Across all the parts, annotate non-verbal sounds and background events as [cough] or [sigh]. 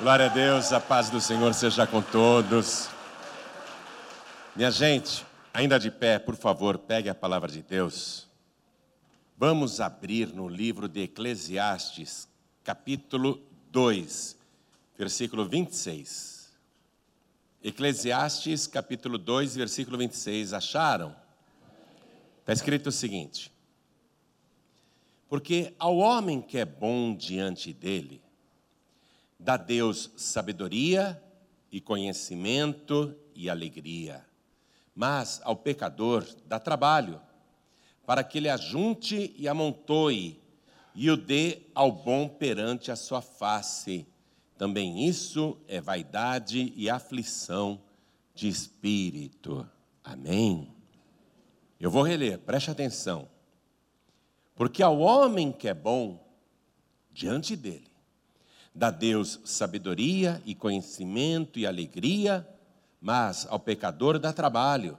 Glória a Deus, a paz do Senhor seja com todos. Minha gente, ainda de pé, por favor, pegue a palavra de Deus. Vamos abrir no livro de Eclesiastes, capítulo 2, versículo 26. Eclesiastes, capítulo 2, versículo 26. Acharam? Está escrito o seguinte: Porque ao homem que é bom diante dele, dá Deus sabedoria e conhecimento e alegria. Mas ao pecador dá trabalho, para que ele ajunte e amontoe, e o dê ao bom perante a sua face. Também isso é vaidade e aflição de espírito. Amém. Eu vou reler, preste atenção. Porque ao homem que é bom, diante dele, Dá Deus sabedoria e conhecimento e alegria, mas ao pecador dá trabalho,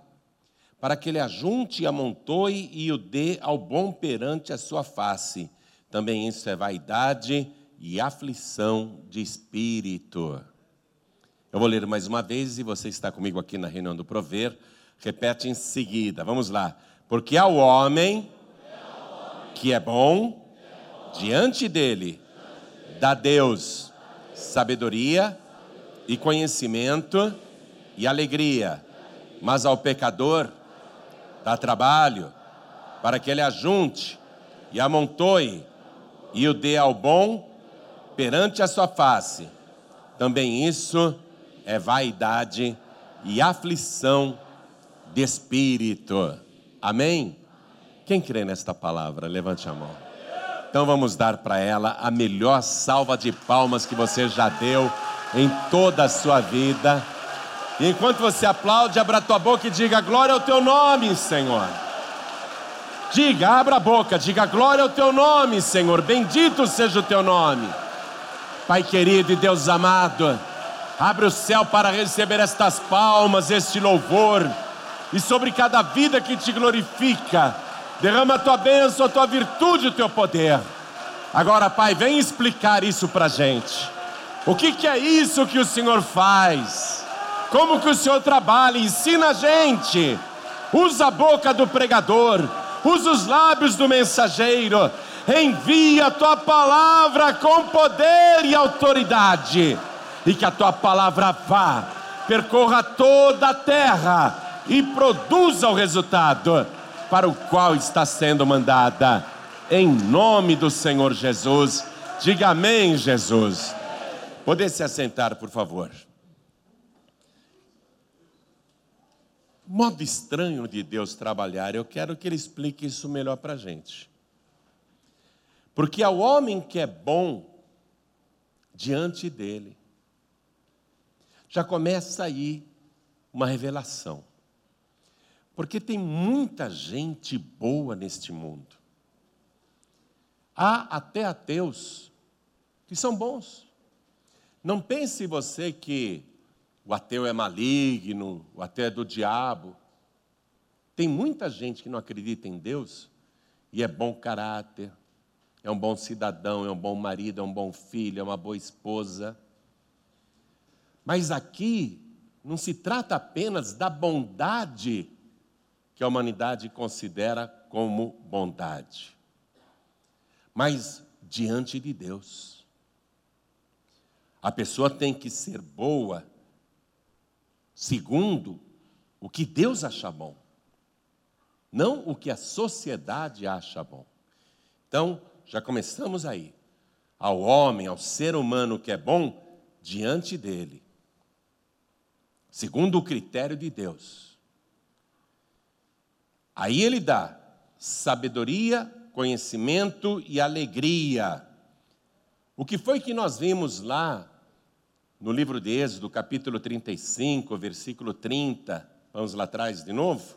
para que ele ajunte e amontoe e o dê ao bom perante a sua face. Também isso é vaidade e aflição de espírito. Eu vou ler mais uma vez e você está comigo aqui na reunião do Prover. Repete em seguida. Vamos lá. Porque ao homem que é bom, diante dele dá Deus sabedoria e conhecimento e alegria, mas ao pecador dá trabalho para que ele ajunte e amontoe e o dê ao bom perante a sua face. Também isso é vaidade e aflição de espírito. Amém? Quem crê nesta palavra? Levante a mão. Então vamos dar para ela a melhor salva de palmas que você já deu em toda a sua vida. E enquanto você aplaude, abra a tua boca e diga glória ao teu nome, Senhor. Diga, abra a boca, diga glória ao teu nome, Senhor. Bendito seja o teu nome. Pai querido e Deus amado, abre o céu para receber estas palmas, este louvor, e sobre cada vida que te glorifica Derrama a tua bênção, a tua virtude, o teu poder. Agora, Pai, vem explicar isso para a gente. O que, que é isso que o Senhor faz? Como que o Senhor trabalha? Ensina a gente. Usa a boca do pregador, usa os lábios do mensageiro. Envia a tua palavra com poder e autoridade. E que a tua palavra vá, percorra toda a terra e produza o resultado para o qual está sendo mandada. Em nome do Senhor Jesus. Diga amém, Jesus. Poder se assentar, por favor. Modo estranho de Deus trabalhar, eu quero que Ele explique isso melhor para a gente. Porque ao homem que é bom diante dele, já começa aí uma revelação. Porque tem muita gente boa neste mundo. Há até ateus que são bons. Não pense você que o ateu é maligno, o ateu é do diabo. Tem muita gente que não acredita em Deus e é bom caráter, é um bom cidadão, é um bom marido, é um bom filho, é uma boa esposa. Mas aqui não se trata apenas da bondade que a humanidade considera como bondade. Mas diante de Deus, a pessoa tem que ser boa segundo o que Deus acha bom, não o que a sociedade acha bom. Então, já começamos aí. Ao homem, ao ser humano que é bom, diante dele, segundo o critério de Deus Aí ele dá sabedoria, conhecimento e alegria. O que foi que nós vimos lá no livro de Êxodo, capítulo 35, versículo 30? Vamos lá atrás de novo?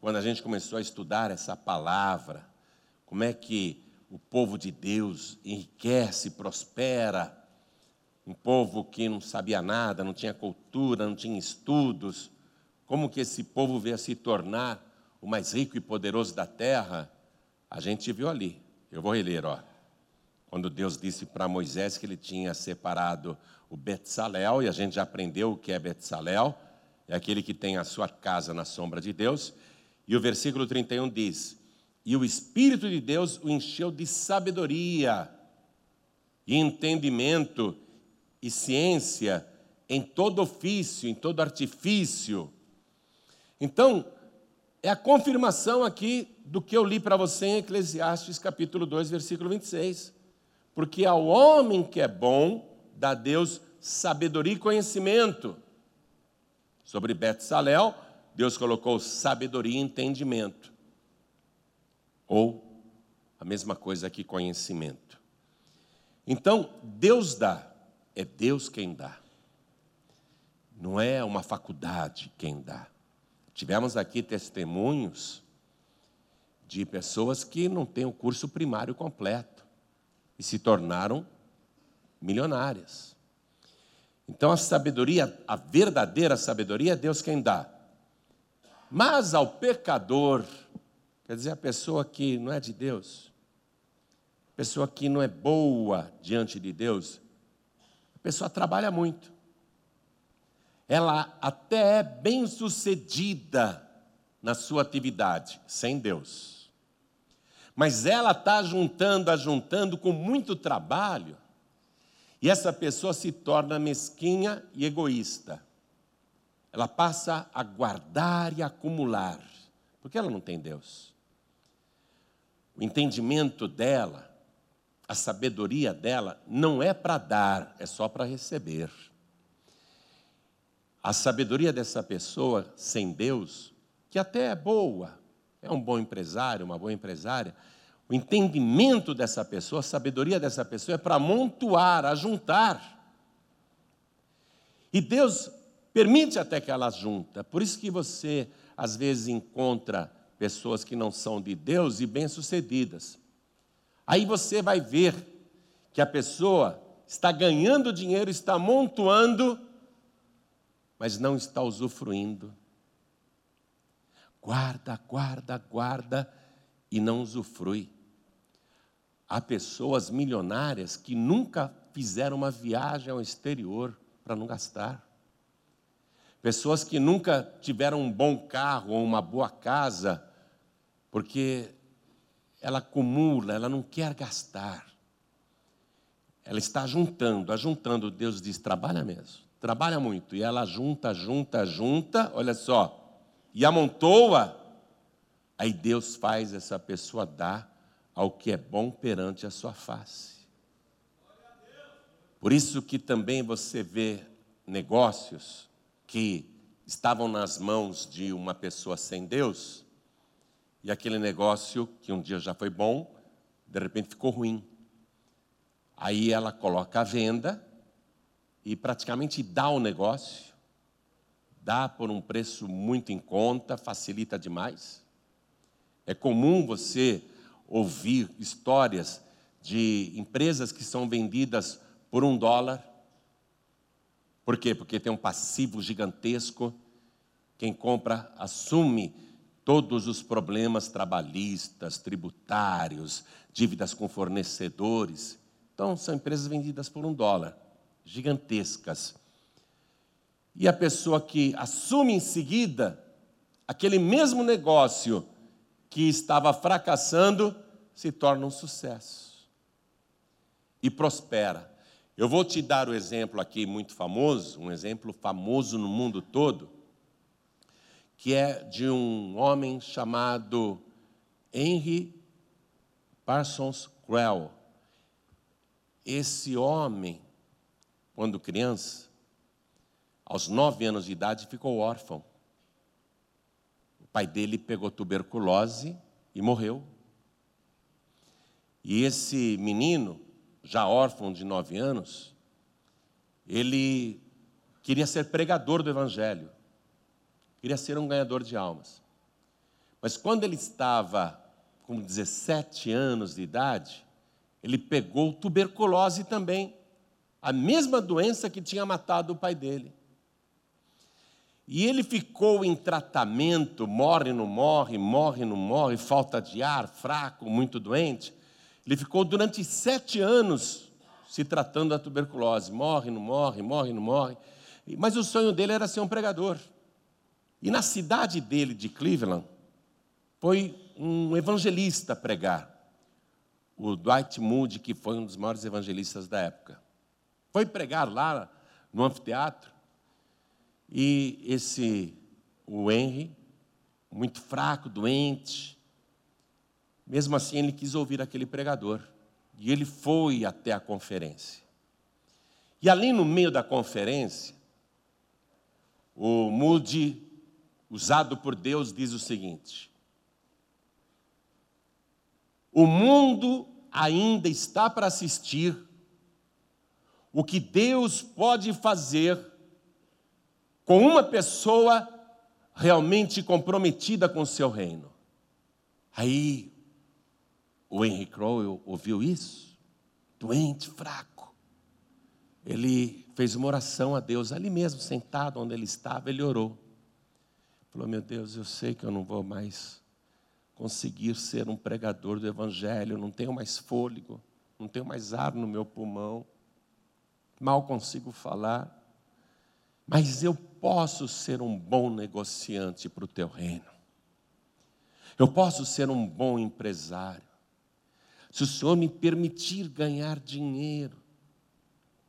Quando a gente começou a estudar essa palavra, como é que o povo de Deus enriquece, prospera. Um povo que não sabia nada, não tinha cultura, não tinha estudos. Como que esse povo veio a se tornar o mais rico e poderoso da terra, a gente viu ali. Eu vou reler, ó. quando Deus disse para Moisés que ele tinha separado o Betsalel, e a gente já aprendeu o que é Betsalel, é aquele que tem a sua casa na sombra de Deus. E o versículo 31 diz: E o Espírito de Deus o encheu de sabedoria e entendimento e ciência em todo ofício, em todo artifício. Então, é a confirmação aqui do que eu li para você em Eclesiastes capítulo 2, versículo 26. Porque ao homem que é bom, dá Deus sabedoria e conhecimento. Sobre Betsalel, Deus colocou sabedoria e entendimento. Ou a mesma coisa que conhecimento. Então, Deus dá, é Deus quem dá. Não é uma faculdade quem dá. Tivemos aqui testemunhos de pessoas que não têm o curso primário completo e se tornaram milionárias. Então a sabedoria, a verdadeira sabedoria é Deus quem dá. Mas ao pecador, quer dizer, a pessoa que não é de Deus, pessoa que não é boa diante de Deus, a pessoa trabalha muito. Ela até é bem sucedida na sua atividade, sem Deus. Mas ela está juntando, ajuntando com muito trabalho, e essa pessoa se torna mesquinha e egoísta. Ela passa a guardar e acumular, porque ela não tem Deus. O entendimento dela, a sabedoria dela, não é para dar, é só para receber. A sabedoria dessa pessoa sem Deus, que até é boa, é um bom empresário, uma boa empresária, o entendimento dessa pessoa, a sabedoria dessa pessoa é para amontoar, ajuntar. E Deus permite até que ela junta. Por isso que você às vezes encontra pessoas que não são de Deus e bem-sucedidas. Aí você vai ver que a pessoa está ganhando dinheiro, está amontoando, mas não está usufruindo. Guarda, guarda, guarda e não usufrui. Há pessoas milionárias que nunca fizeram uma viagem ao exterior para não gastar. Pessoas que nunca tiveram um bom carro ou uma boa casa, porque ela acumula, ela não quer gastar. Ela está juntando, ajuntando. Deus diz: trabalha mesmo, trabalha muito. E ela junta, junta, junta, olha só, e amontoa. Aí Deus faz essa pessoa dar ao que é bom perante a sua face. Por isso que também você vê negócios que estavam nas mãos de uma pessoa sem Deus, e aquele negócio que um dia já foi bom, de repente ficou ruim. Aí ela coloca a venda e praticamente dá o negócio, dá por um preço muito em conta, facilita demais. É comum você ouvir histórias de empresas que são vendidas por um dólar. Por quê? Porque tem um passivo gigantesco. Quem compra assume todos os problemas trabalhistas, tributários, dívidas com fornecedores. Então, são empresas vendidas por um dólar, gigantescas. E a pessoa que assume em seguida aquele mesmo negócio que estava fracassando se torna um sucesso e prospera. Eu vou te dar o exemplo aqui muito famoso, um exemplo famoso no mundo todo, que é de um homem chamado Henry Parsons Crowell. Esse homem, quando criança, aos nove anos de idade, ficou órfão pai dele pegou tuberculose e morreu. E esse menino, já órfão de nove anos, ele queria ser pregador do Evangelho, queria ser um ganhador de almas. Mas quando ele estava com 17 anos de idade, ele pegou tuberculose também, a mesma doença que tinha matado o pai dele. E ele ficou em tratamento, morre, não morre, morre, não morre, falta de ar, fraco, muito doente. Ele ficou durante sete anos se tratando da tuberculose. Morre, não morre, morre, não morre. Mas o sonho dele era ser um pregador. E na cidade dele, de Cleveland, foi um evangelista pregar. O Dwight Moody, que foi um dos maiores evangelistas da época. Foi pregar lá no anfiteatro. E esse, o Henry, muito fraco, doente, mesmo assim ele quis ouvir aquele pregador. E ele foi até a conferência. E ali no meio da conferência, o Moody, usado por Deus, diz o seguinte: O mundo ainda está para assistir o que Deus pode fazer com uma pessoa realmente comprometida com o seu reino. Aí o Henry Crowell ouviu isso, doente, fraco. Ele fez uma oração a Deus, ali mesmo, sentado onde ele estava, ele orou. Falou: Meu Deus, eu sei que eu não vou mais conseguir ser um pregador do Evangelho, não tenho mais fôlego, não tenho mais ar no meu pulmão, mal consigo falar, mas eu posso ser um bom negociante para o teu reino, eu posso ser um bom empresário, se o Senhor me permitir ganhar dinheiro,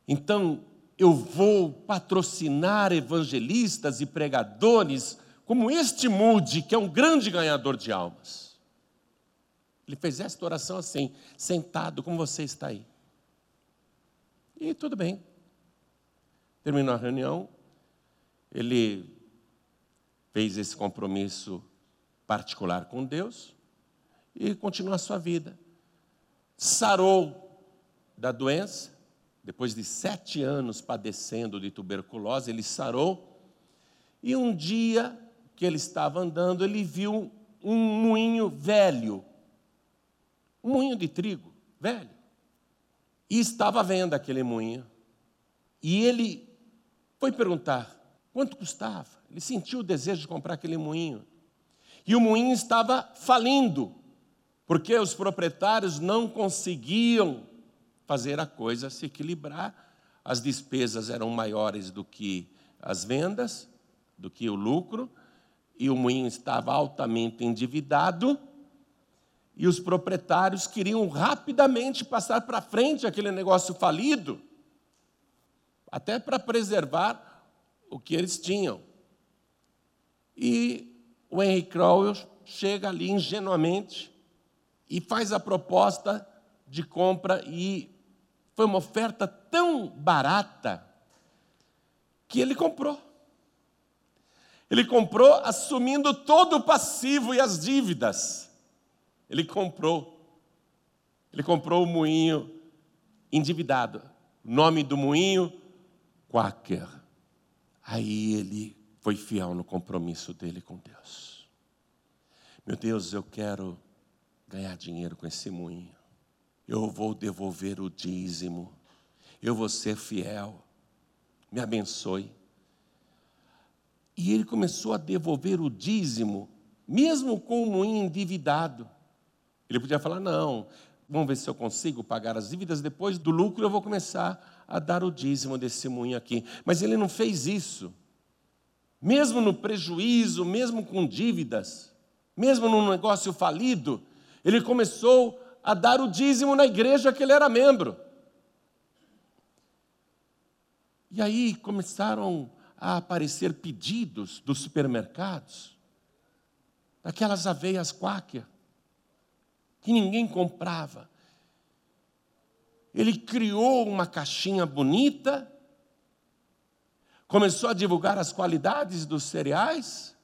então eu vou patrocinar evangelistas e pregadores como este Moody, que é um grande ganhador de almas. Ele fez esta oração assim, sentado, como você está aí. E tudo bem. Terminou a reunião, ele fez esse compromisso particular com Deus e continuou a sua vida. Sarou da doença, depois de sete anos padecendo de tuberculose, ele sarou. E um dia que ele estava andando, ele viu um moinho velho, um moinho de trigo velho. E estava vendo aquele moinho. E ele foi perguntar quanto custava. Ele sentiu o desejo de comprar aquele moinho. E o moinho estava falindo, porque os proprietários não conseguiam fazer a coisa se equilibrar. As despesas eram maiores do que as vendas, do que o lucro, e o moinho estava altamente endividado, e os proprietários queriam rapidamente passar para frente aquele negócio falido, até para preservar o que eles tinham. E o Henry Crowell chega ali ingenuamente e faz a proposta de compra e foi uma oferta tão barata que ele comprou. Ele comprou assumindo todo o passivo e as dívidas. Ele comprou. Ele comprou o moinho endividado. O nome do moinho, Quaker. Aí ele foi fiel no compromisso dele com Deus. Meu Deus, eu quero ganhar dinheiro com esse moinho eu vou devolver o dízimo, eu vou ser fiel, me abençoe. E ele começou a devolver o dízimo, mesmo com o moinho endividado. Ele podia falar: não, vamos ver se eu consigo pagar as dívidas, depois do lucro eu vou começar a dar o dízimo desse moinho aqui. Mas ele não fez isso. Mesmo no prejuízo, mesmo com dívidas, mesmo num negócio falido, ele começou a dar o dízimo na igreja que ele era membro. E aí começaram a aparecer pedidos dos supermercados, daquelas aveias quáquer, que ninguém comprava. Ele criou uma caixinha bonita, começou a divulgar as qualidades dos cereais,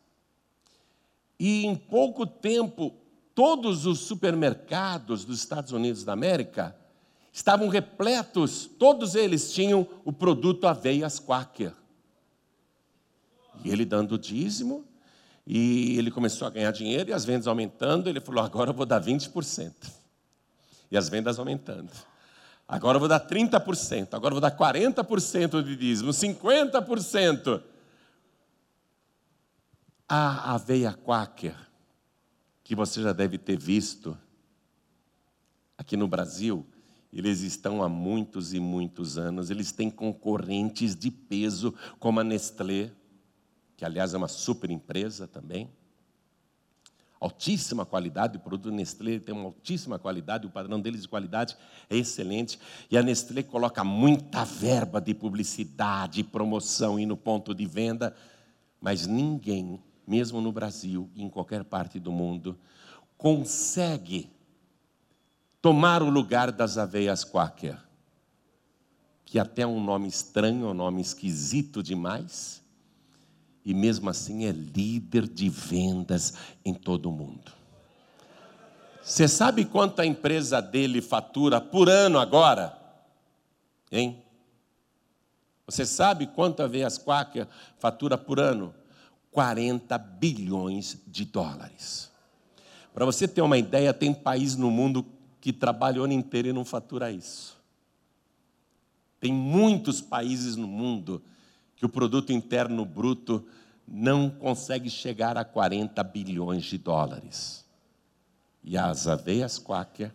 e em pouco tempo todos os supermercados dos Estados Unidos da América estavam repletos, todos eles tinham o produto Aveias Quaker. E ele dando dízimo, e ele começou a ganhar dinheiro, e as vendas aumentando, ele falou: agora eu vou dar 20%. E as vendas aumentando. Agora eu vou dar 30%, agora eu vou dar 40% de dízimo, 50%. A aveia Quaker que você já deve ter visto, Aqui no Brasil, eles estão há muitos e muitos anos, eles têm concorrentes de peso, como a Nestlé, que aliás é uma super empresa também. Altíssima qualidade, o produto Nestlé tem uma altíssima qualidade, o padrão deles de qualidade é excelente. E a Nestlé coloca muita verba de publicidade, promoção e no ponto de venda, mas ninguém, mesmo no Brasil e em qualquer parte do mundo, consegue tomar o lugar das aveias quaker, que até um nome estranho, um nome esquisito demais, e mesmo assim é líder de vendas em todo o mundo. Você sabe quanto a empresa dele fatura por ano agora? Hein? Você sabe quanto a Veias Quaker fatura por ano? 40 bilhões de dólares. Para você ter uma ideia, tem país no mundo que trabalha o ano inteiro e não fatura isso. Tem muitos países no mundo que o produto interno bruto não consegue chegar a 40 bilhões de dólares. E as aveias Quaker,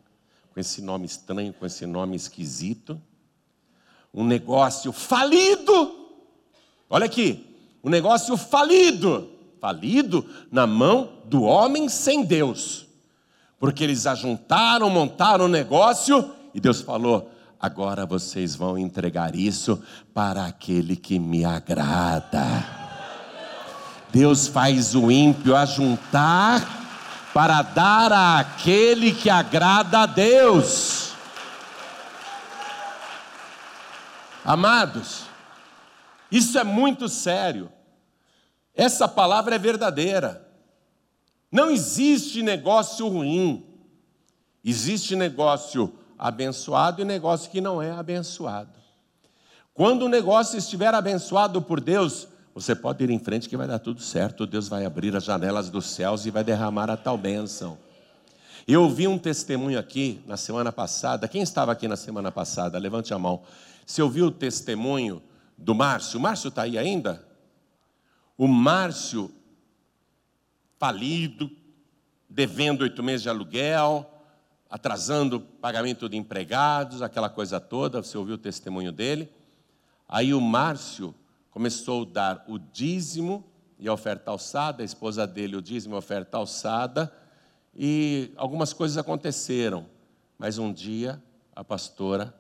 com esse nome estranho, com esse nome esquisito, um negócio falido. Olha aqui, um negócio falido, falido na mão do homem sem Deus porque eles ajuntaram, montaram o um negócio e Deus falou: agora vocês vão entregar isso para aquele que me agrada. Deus faz o ímpio ajuntar para dar àquele que agrada a Deus. Amados, isso é muito sério. Essa palavra é verdadeira. Não existe negócio ruim. Existe negócio abençoado e negócio que não é abençoado. Quando o negócio estiver abençoado por Deus, você pode ir em frente que vai dar tudo certo. Deus vai abrir as janelas dos céus e vai derramar a tal bênção. Eu ouvi um testemunho aqui na semana passada. Quem estava aqui na semana passada? Levante a mão. Você ouviu o testemunho do Márcio? O Márcio está aí ainda? O Márcio falido, devendo oito meses de aluguel, atrasando pagamento de empregados, aquela coisa toda, você ouviu o testemunho dele. Aí o Márcio começou a dar o dízimo e a oferta alçada, a esposa dele o dízimo e a oferta alçada, e algumas coisas aconteceram. Mas um dia a pastora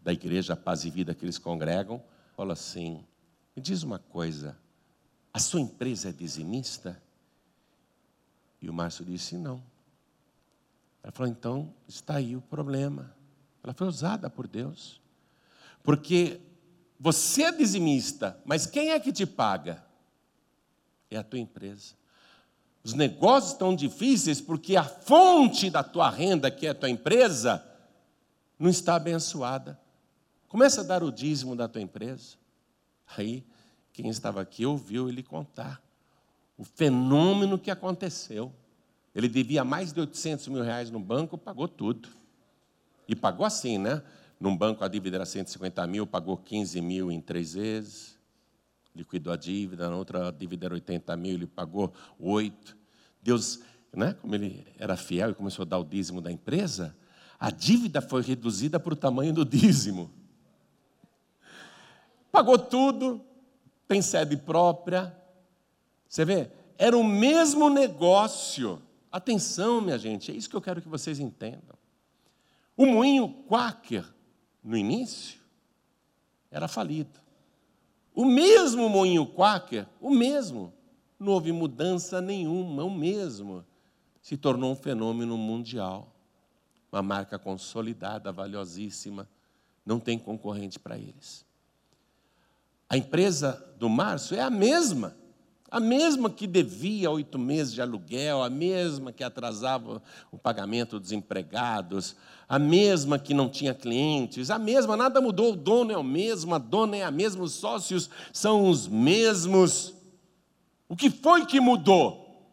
da igreja Paz e Vida que eles congregam falou assim: Me diz uma coisa, a sua empresa é dizimista? E o Márcio disse: Não. Ela falou: Então está aí o problema. Ela foi usada por Deus. Porque você é dizimista, mas quem é que te paga? É a tua empresa. Os negócios estão difíceis porque a fonte da tua renda, que é a tua empresa, não está abençoada. Começa a dar o dízimo da tua empresa. Aí, quem estava aqui ouviu ele contar o fenômeno que aconteceu. Ele devia mais de 800 mil reais no banco, pagou tudo. E pagou assim, né? Num banco a dívida era 150 mil, pagou 15 mil em três vezes. Liquidou a dívida, na outra a dívida era 80 mil, ele pagou oito. Deus, né? como ele era fiel e começou a dar o dízimo da empresa, a dívida foi reduzida para o tamanho do dízimo. Pagou tudo, tem sede própria, você vê? Era o mesmo negócio. Atenção, minha gente, é isso que eu quero que vocês entendam. O moinho Quaker, no início, era falido. O mesmo moinho Quaker, o mesmo, não houve mudança nenhuma, o mesmo, se tornou um fenômeno mundial. Uma marca consolidada, valiosíssima, não tem concorrente para eles. A empresa do Márcio é a mesma a mesma que devia oito meses de aluguel, a mesma que atrasava o pagamento dos empregados, a mesma que não tinha clientes, a mesma, nada mudou, o dono é o mesmo, a dona é a mesma, os sócios são os mesmos. O que foi que mudou?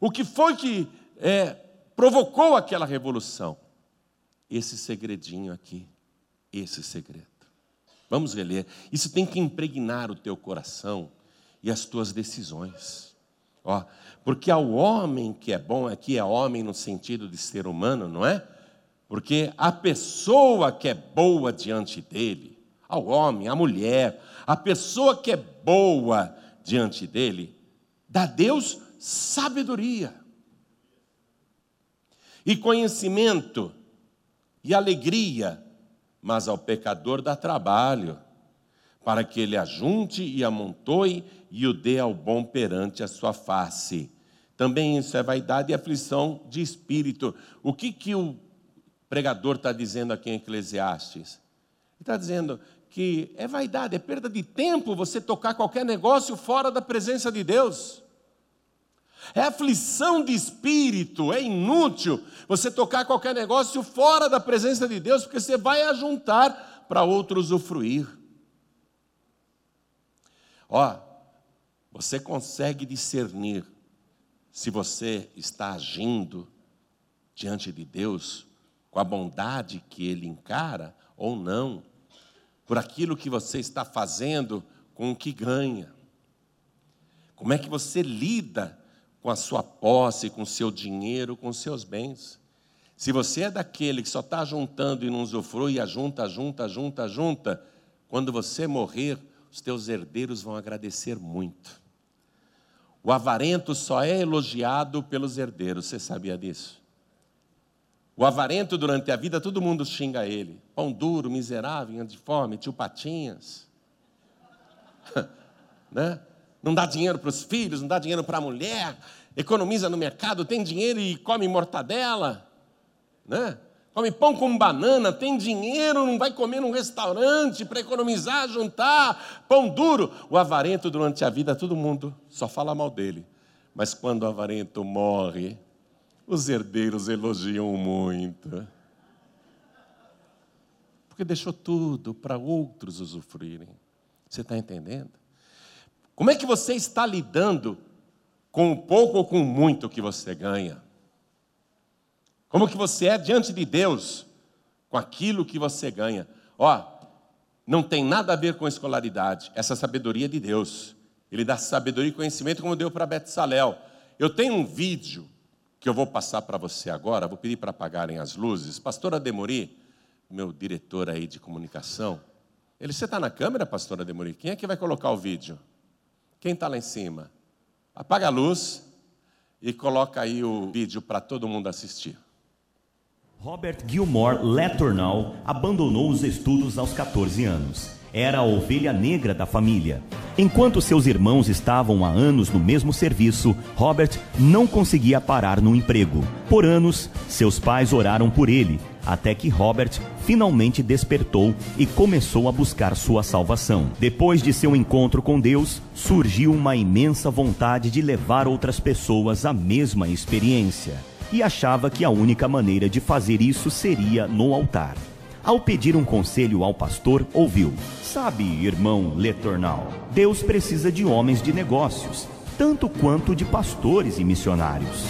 O que foi que é, provocou aquela revolução? Esse segredinho aqui, esse segredo. Vamos reler. Isso tem que impregnar o teu coração e as tuas decisões. Ó, porque ao homem que é bom, aqui é homem no sentido de ser humano, não é? Porque a pessoa que é boa diante dele, ao homem, à mulher, a pessoa que é boa diante dele, dá Deus sabedoria e conhecimento e alegria, mas ao pecador dá trabalho, para que ele ajunte e amontoe e o dê ao bom perante a sua face. Também isso é vaidade e aflição de espírito. O que, que o pregador está dizendo aqui em Eclesiastes? Ele está dizendo que é vaidade, é perda de tempo você tocar qualquer negócio fora da presença de Deus. É aflição de espírito, é inútil você tocar qualquer negócio fora da presença de Deus, porque você vai ajuntar para outro usufruir. Ó, você consegue discernir se você está agindo diante de Deus com a bondade que Ele encara ou não, por aquilo que você está fazendo com o que ganha. Como é que você lida com a sua posse, com o seu dinheiro, com os seus bens? Se você é daquele que só está juntando e não usufrui, ajunta, junta, junta, junta, quando você morrer, os teus herdeiros vão agradecer muito. O avarento só é elogiado pelos herdeiros, você sabia disso? O avarento, durante a vida, todo mundo xinga ele. Pão duro, miserável, de fome, tio Patinhas. [laughs] né? Não dá dinheiro para os filhos, não dá dinheiro para a mulher, economiza no mercado, tem dinheiro e come mortadela. Né? Come pão com banana, tem dinheiro, não vai comer num restaurante para economizar, juntar, pão duro. O avarento, durante a vida, todo mundo só fala mal dele. Mas quando o avarento morre, os herdeiros elogiam muito. Porque deixou tudo para outros usufruírem. Você está entendendo? Como é que você está lidando com o pouco ou com o muito que você ganha? Como que você é diante de Deus com aquilo que você ganha. Ó, não tem nada a ver com escolaridade, essa sabedoria de Deus. Ele dá sabedoria e conhecimento como deu para Betsalel. Eu tenho um vídeo que eu vou passar para você agora, vou pedir para apagarem as luzes. Pastor Ademori, meu diretor aí de comunicação, ele, você está na câmera, pastor Ademori? Quem é que vai colocar o vídeo? Quem está lá em cima? Apaga a luz e coloca aí o vídeo para todo mundo assistir. Robert Gilmore Letournau abandonou os estudos aos 14 anos. Era a ovelha negra da família. Enquanto seus irmãos estavam há anos no mesmo serviço, Robert não conseguia parar no emprego. Por anos, seus pais oraram por ele, até que Robert finalmente despertou e começou a buscar sua salvação. Depois de seu encontro com Deus, surgiu uma imensa vontade de levar outras pessoas à mesma experiência e achava que a única maneira de fazer isso seria no altar. Ao pedir um conselho ao pastor, ouviu: Sabe, irmão Letournal, Deus precisa de homens de negócios, tanto quanto de pastores e missionários.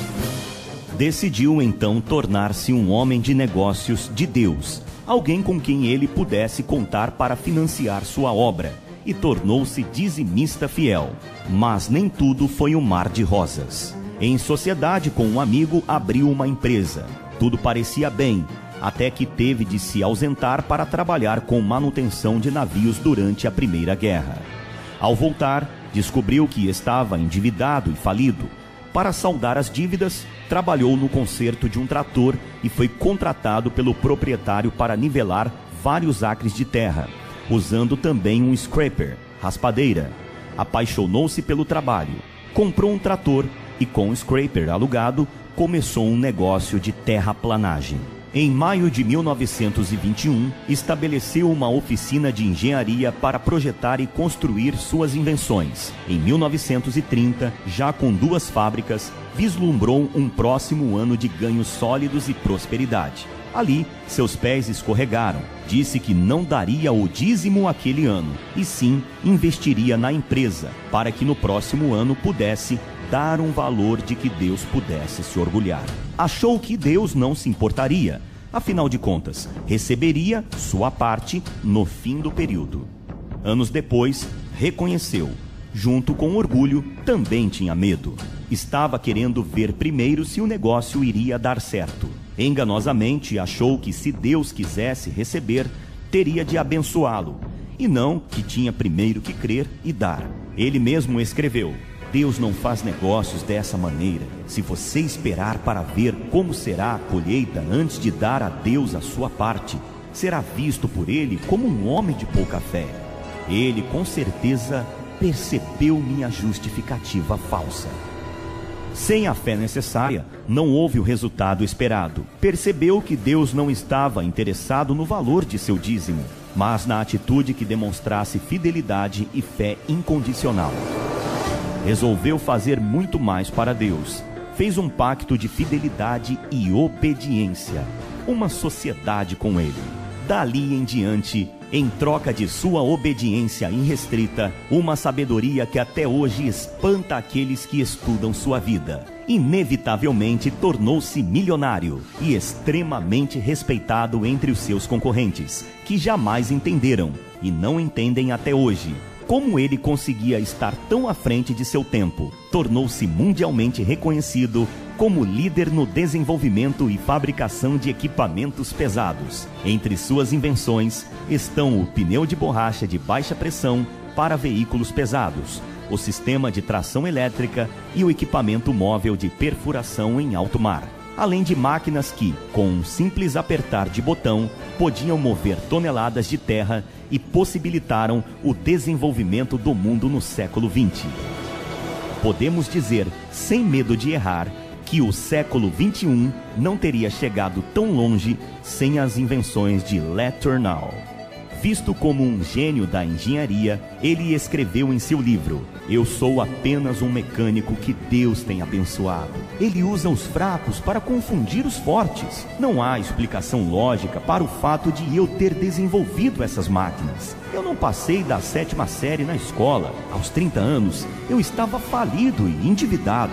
Decidiu então tornar-se um homem de negócios de Deus, alguém com quem ele pudesse contar para financiar sua obra, e tornou-se dizimista fiel. Mas nem tudo foi um mar de rosas. Em sociedade com um amigo, abriu uma empresa. Tudo parecia bem, até que teve de se ausentar para trabalhar com manutenção de navios durante a Primeira Guerra. Ao voltar, descobriu que estava endividado e falido. Para saldar as dívidas, trabalhou no conserto de um trator e foi contratado pelo proprietário para nivelar vários acres de terra, usando também um scraper, raspadeira. Apaixonou-se pelo trabalho, comprou um trator e com o scraper alugado, começou um negócio de terraplanagem. Em maio de 1921, estabeleceu uma oficina de engenharia para projetar e construir suas invenções. Em 1930, já com duas fábricas, vislumbrou um próximo ano de ganhos sólidos e prosperidade. Ali, seus pés escorregaram. Disse que não daria o dízimo aquele ano, e sim investiria na empresa, para que no próximo ano pudesse dar um valor de que Deus pudesse se orgulhar. Achou que Deus não se importaria, afinal de contas, receberia sua parte no fim do período. Anos depois, reconheceu. Junto com orgulho, também tinha medo. Estava querendo ver primeiro se o negócio iria dar certo. Enganosamente achou que se Deus quisesse receber, teria de abençoá-lo, e não que tinha primeiro que crer e dar. Ele mesmo escreveu: Deus não faz negócios dessa maneira. Se você esperar para ver como será a colheita antes de dar a Deus a sua parte, será visto por ele como um homem de pouca fé. Ele com certeza percebeu minha justificativa falsa. Sem a fé necessária, não houve o resultado esperado. Percebeu que Deus não estava interessado no valor de seu dízimo, mas na atitude que demonstrasse fidelidade e fé incondicional. Resolveu fazer muito mais para Deus. Fez um pacto de fidelidade e obediência, uma sociedade com Ele. Dali em diante, em troca de sua obediência irrestrita, uma sabedoria que até hoje espanta aqueles que estudam sua vida. Inevitavelmente tornou-se milionário e extremamente respeitado entre os seus concorrentes, que jamais entenderam e não entendem até hoje como ele conseguia estar tão à frente de seu tempo. Tornou-se mundialmente reconhecido como líder no desenvolvimento e fabricação de equipamentos pesados. Entre suas invenções estão o pneu de borracha de baixa pressão para veículos pesados, o sistema de tração elétrica e o equipamento móvel de perfuração em alto mar. Além de máquinas que, com um simples apertar de botão, podiam mover toneladas de terra e possibilitaram o desenvolvimento do mundo no século XX. Podemos dizer, sem medo de errar, que o século XXI não teria chegado tão longe sem as invenções de Letourneau. Visto como um gênio da engenharia, ele escreveu em seu livro: Eu sou apenas um mecânico que Deus tem abençoado. Ele usa os fracos para confundir os fortes. Não há explicação lógica para o fato de eu ter desenvolvido essas máquinas. Eu não passei da sétima série na escola. Aos 30 anos, eu estava falido e endividado.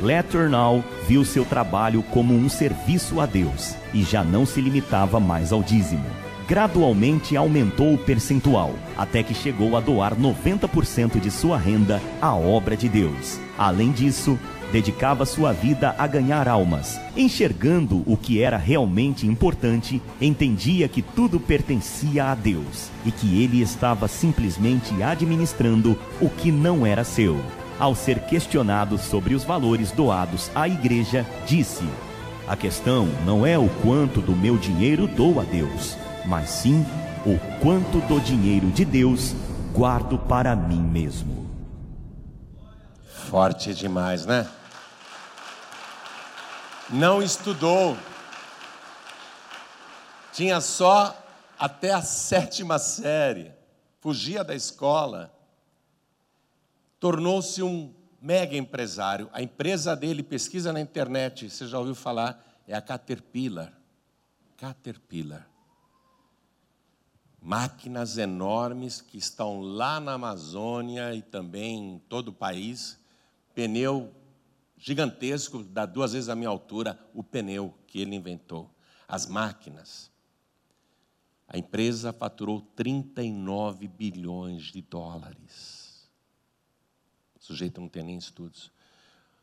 Letourneau viu seu trabalho como um serviço a Deus e já não se limitava mais ao dízimo. Gradualmente aumentou o percentual, até que chegou a doar 90% de sua renda à obra de Deus. Além disso, dedicava sua vida a ganhar almas. Enxergando o que era realmente importante, entendia que tudo pertencia a Deus e que ele estava simplesmente administrando o que não era seu ao ser questionado sobre os valores doados à igreja, disse: A questão não é o quanto do meu dinheiro dou a Deus, mas sim o quanto do dinheiro de Deus guardo para mim mesmo. Forte demais, né? Não estudou, tinha só até a sétima série, fugia da escola tornou-se um mega empresário. A empresa dele, pesquisa na internet, você já ouviu falar, é a Caterpillar. Caterpillar. Máquinas enormes que estão lá na Amazônia e também em todo o país. Pneu gigantesco, dá duas vezes a minha altura, o pneu que ele inventou. As máquinas. A empresa faturou 39 bilhões de dólares sujeito não tem nem estudos.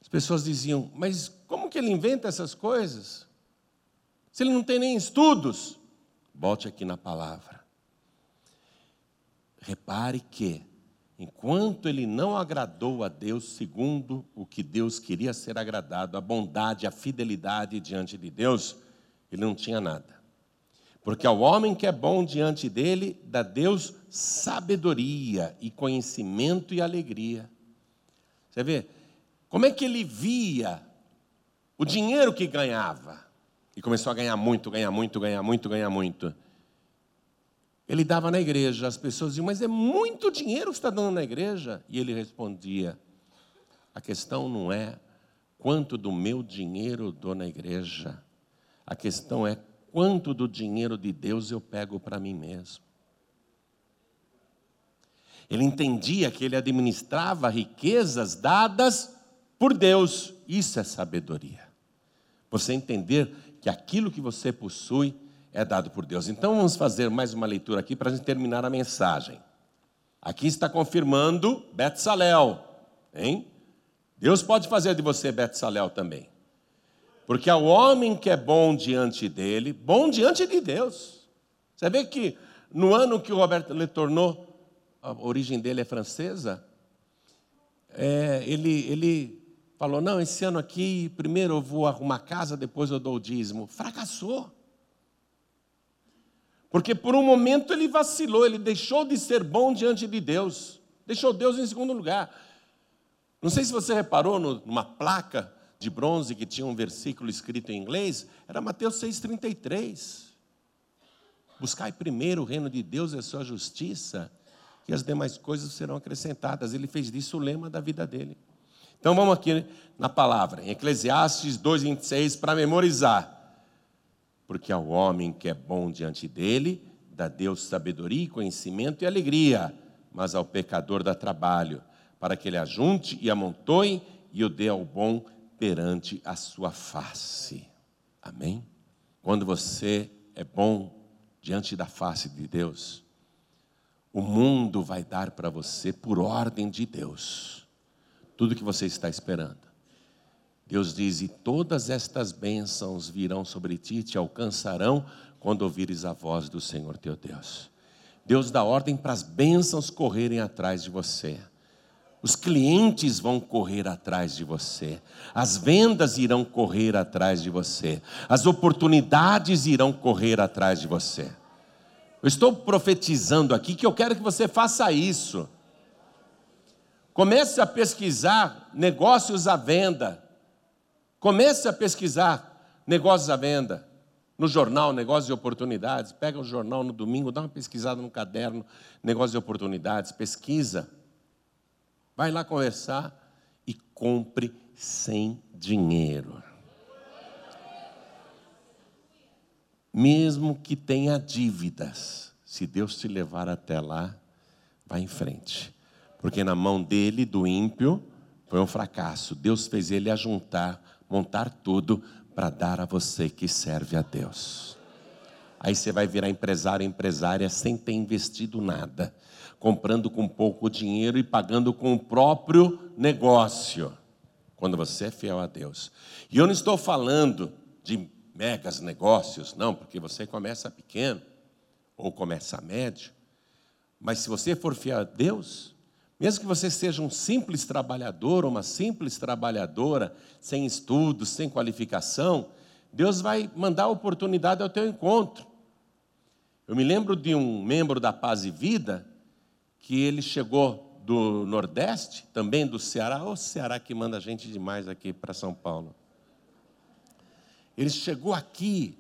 As pessoas diziam, mas como que ele inventa essas coisas? Se ele não tem nem estudos. Volte aqui na palavra. Repare que, enquanto ele não agradou a Deus segundo o que Deus queria ser agradado, a bondade, a fidelidade diante de Deus, ele não tinha nada. Porque ao homem que é bom diante dele, dá Deus sabedoria e conhecimento e alegria. Você vê? Como é que ele via o dinheiro que ganhava? E começou a ganhar muito, ganhar muito, ganhar muito, ganhar muito. Ele dava na igreja, as pessoas diziam, mas é muito dinheiro que está dando na igreja. E ele respondia: a questão não é quanto do meu dinheiro eu dou na igreja, a questão é quanto do dinheiro de Deus eu pego para mim mesmo. Ele entendia que ele administrava riquezas dadas por Deus. Isso é sabedoria. Você entender que aquilo que você possui é dado por Deus. Então vamos fazer mais uma leitura aqui para a gente terminar a mensagem. Aqui está confirmando Betsalel, hein? Deus pode fazer de você Betsalel também. Porque ao homem que é bom diante dele, bom diante de Deus. Você vê que no ano que o Roberto Letourneau, a origem dele é francesa, é, ele, ele falou: Não, esse ano aqui, primeiro eu vou arrumar casa, depois eu dou o dízimo. Fracassou. Porque por um momento ele vacilou, ele deixou de ser bom diante de Deus, deixou Deus em segundo lugar. Não sei se você reparou numa placa de bronze que tinha um versículo escrito em inglês, era Mateus 6,33. Buscai primeiro o reino de Deus e a sua justiça, e as demais coisas serão acrescentadas. Ele fez disso o lema da vida dele. Então vamos aqui na palavra, em Eclesiastes 2,26, para memorizar. Porque ao homem que é bom diante dele, dá Deus sabedoria, conhecimento e alegria, mas ao pecador dá trabalho, para que ele ajunte e amontoe e o dê ao bom perante a sua face. Amém? Quando você é bom diante da face de Deus, o mundo vai dar para você por ordem de Deus tudo que você está esperando. Deus diz: E todas estas bênçãos virão sobre ti te alcançarão quando ouvires a voz do Senhor teu Deus. Deus dá ordem para as bênçãos correrem atrás de você. Os clientes vão correr atrás de você, as vendas irão correr atrás de você, as oportunidades irão correr atrás de você. Eu estou profetizando aqui que eu quero que você faça isso. Comece a pesquisar negócios à venda. Comece a pesquisar negócios à venda. No jornal, negócios de oportunidades. Pega o jornal no domingo, dá uma pesquisada no caderno, negócios de oportunidades, pesquisa. Vai lá conversar e compre sem dinheiro. Mesmo que tenha dívidas, se Deus te levar até lá, vá em frente. Porque na mão dele, do ímpio, foi um fracasso. Deus fez ele ajuntar, montar tudo para dar a você que serve a Deus. Aí você vai virar empresário, empresária sem ter investido nada comprando com pouco dinheiro e pagando com o próprio negócio, quando você é fiel a Deus. E eu não estou falando de megas negócios, não, porque você começa pequeno ou começa médio, mas se você for fiel a Deus, mesmo que você seja um simples trabalhador uma simples trabalhadora, sem estudos, sem qualificação, Deus vai mandar a oportunidade ao teu encontro. Eu me lembro de um membro da Paz e Vida que ele chegou do Nordeste, também do Ceará, o Ceará que manda gente demais aqui para São Paulo. Ele chegou aqui,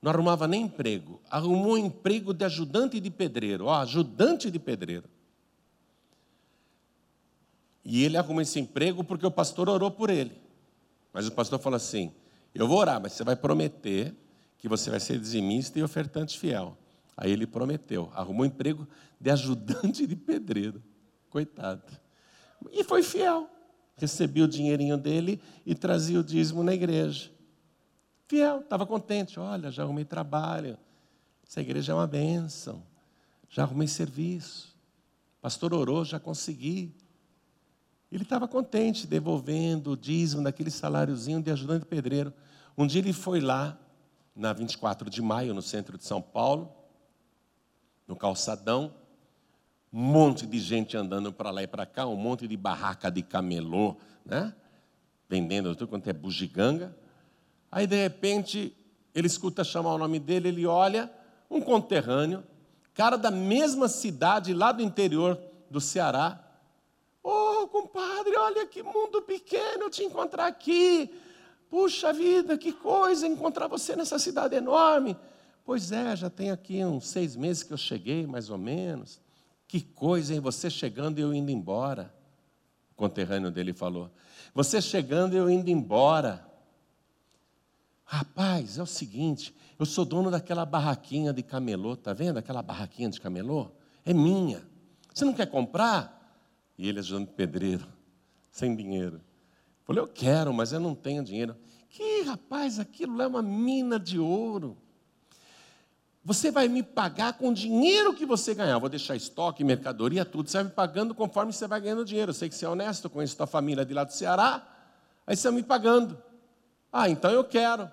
não arrumava nem emprego, arrumou um emprego de ajudante de pedreiro, ó, ajudante de pedreiro. E ele arrumou esse emprego porque o pastor orou por ele. Mas o pastor falou assim: Eu vou orar, mas você vai prometer que você vai ser dizimista e ofertante fiel. Aí ele prometeu, arrumou um emprego de ajudante de pedreiro. Coitado. E foi fiel. Recebia o dinheirinho dele e trazia o dízimo na igreja. Fiel, estava contente. Olha, já arrumei trabalho. Essa igreja é uma bênção. Já arrumei serviço. Pastor orou, já consegui. Ele estava contente, devolvendo o dízimo daquele saláriozinho de ajudante pedreiro. Um dia ele foi lá, na 24 de maio, no centro de São Paulo, no calçadão, um monte de gente andando para lá e para cá, um monte de barraca de camelô, né? Vendendo tudo quanto é bugiganga. Aí, de repente, ele escuta chamar o nome dele, ele olha, um conterrâneo, cara da mesma cidade lá do interior do Ceará. Oh, compadre, olha que mundo pequeno te encontrar aqui. Puxa vida, que coisa encontrar você nessa cidade enorme. Pois é, já tem aqui uns seis meses que eu cheguei, mais ou menos. Que coisa, hein? Você chegando e eu indo embora. O conterrâneo dele falou. Você chegando e eu indo embora. Rapaz, é o seguinte, eu sou dono daquela barraquinha de camelô, tá vendo? Aquela barraquinha de camelô? É minha. Você não quer comprar? E ele ajudando pedreiro, sem dinheiro. Falei, eu quero, mas eu não tenho dinheiro. Que rapaz, aquilo é uma mina de ouro. Você vai me pagar com o dinheiro que você ganhar. Eu vou deixar estoque, mercadoria, tudo. Você vai me pagando conforme você vai ganhando dinheiro. Eu sei que você é honesto, conheço tua família de lá do Ceará. Aí você vai me pagando. Ah, então eu quero.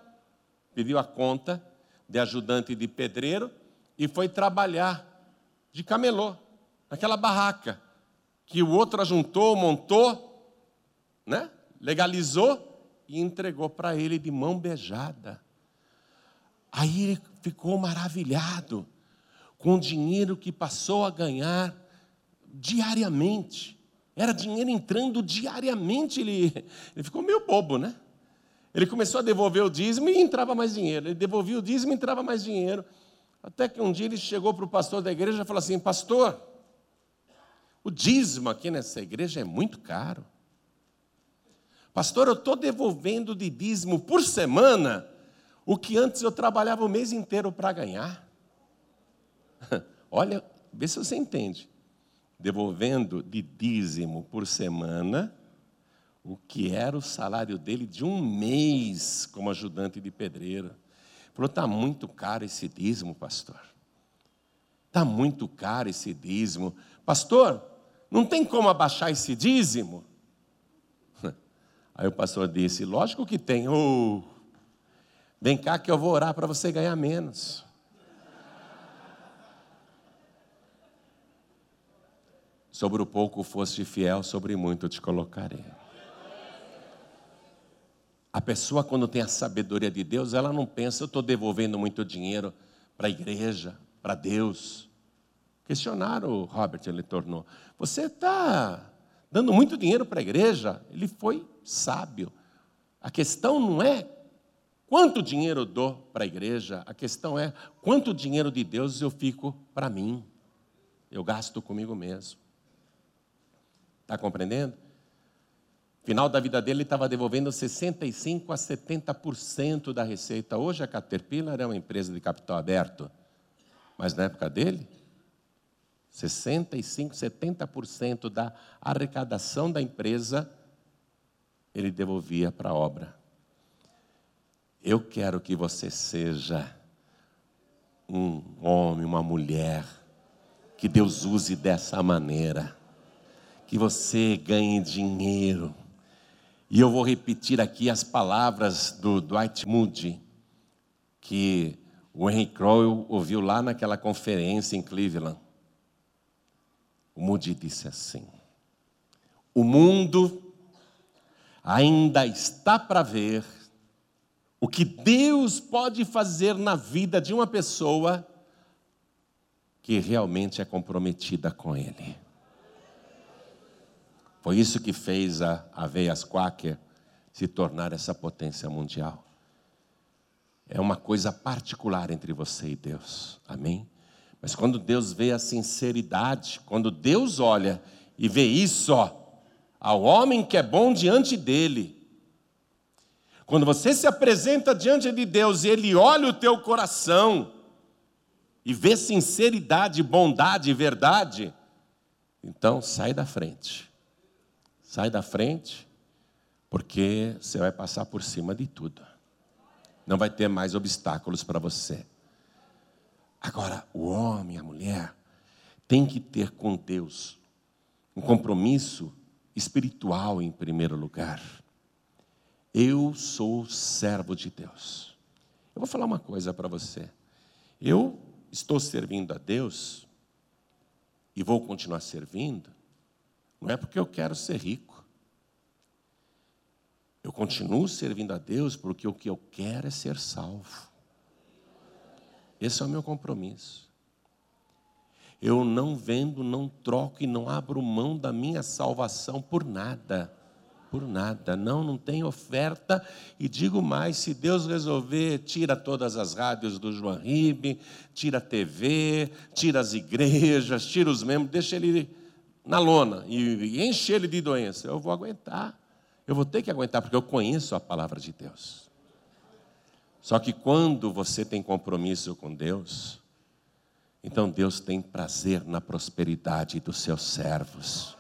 Pediu a conta de ajudante de pedreiro e foi trabalhar de camelô, naquela barraca que o outro ajuntou, montou, né? legalizou e entregou para ele de mão beijada. Aí ele ficou maravilhado com o dinheiro que passou a ganhar diariamente. Era dinheiro entrando diariamente. Ele, ele ficou meio bobo, né? Ele começou a devolver o dízimo e entrava mais dinheiro. Ele devolvia o dízimo e entrava mais dinheiro. Até que um dia ele chegou para o pastor da igreja e falou assim: Pastor, o dízimo aqui nessa igreja é muito caro. Pastor, eu estou devolvendo de dízimo por semana o que antes eu trabalhava o mês inteiro para ganhar. [laughs] Olha, vê se você entende. Devolvendo de dízimo por semana o que era o salário dele de um mês como ajudante de pedreiro. Falou: está muito caro esse dízimo, pastor. Está muito caro esse dízimo. Pastor, não tem como abaixar esse dízimo? Aí o pastor disse: Lógico que tem. Oh, vem cá que eu vou orar para você ganhar menos. Sobre o pouco foste fiel, sobre muito te colocarei. A pessoa, quando tem a sabedoria de Deus, ela não pensa, eu estou devolvendo muito dinheiro para a igreja, para Deus. Questionaram o Robert, ele tornou. Você está dando muito dinheiro para a igreja? Ele foi sábio. A questão não é quanto dinheiro eu dou para a igreja, a questão é quanto dinheiro de Deus eu fico para mim. Eu gasto comigo mesmo. Está compreendendo? Final da vida dele, ele estava devolvendo 65% a 70% da receita. Hoje a Caterpillar é uma empresa de capital aberto. Mas na época dele, 65%, 70% da arrecadação da empresa ele devolvia para a obra. Eu quero que você seja um homem, uma mulher, que Deus use dessa maneira, que você ganhe dinheiro. E eu vou repetir aqui as palavras do Dwight Moody, que o Henry Crowell ouviu lá naquela conferência em Cleveland. Moody disse assim: O mundo ainda está para ver o que Deus pode fazer na vida de uma pessoa que realmente é comprometida com Ele. Foi isso que fez a Aveias Quaker se tornar essa potência mundial. É uma coisa particular entre você e Deus. Amém? Mas quando Deus vê a sinceridade, quando Deus olha e vê isso, ó, ao homem que é bom diante dele. Quando você se apresenta diante de Deus e ele olha o teu coração e vê sinceridade, bondade e verdade, então sai da frente. Sai da frente, porque você vai passar por cima de tudo. Não vai ter mais obstáculos para você. Agora, o homem, a mulher, tem que ter com Deus um compromisso espiritual em primeiro lugar. Eu sou servo de Deus. Eu vou falar uma coisa para você. Eu estou servindo a Deus e vou continuar servindo, não é porque eu quero ser rico. Eu continuo servindo a Deus porque o que eu quero é ser salvo. Esse é o meu compromisso. Eu não vendo, não troco e não abro mão da minha salvação por nada. Por nada. Não, não tem oferta. E digo mais: se Deus resolver, tira todas as rádios do João Ribe, tira a TV, tira as igrejas, tira os membros, deixa ele na lona e, enche ele de doença. Eu vou aguentar. Eu vou ter que aguentar, porque eu conheço a palavra de Deus. Só que quando você tem compromisso com Deus, então Deus tem prazer na prosperidade dos seus servos.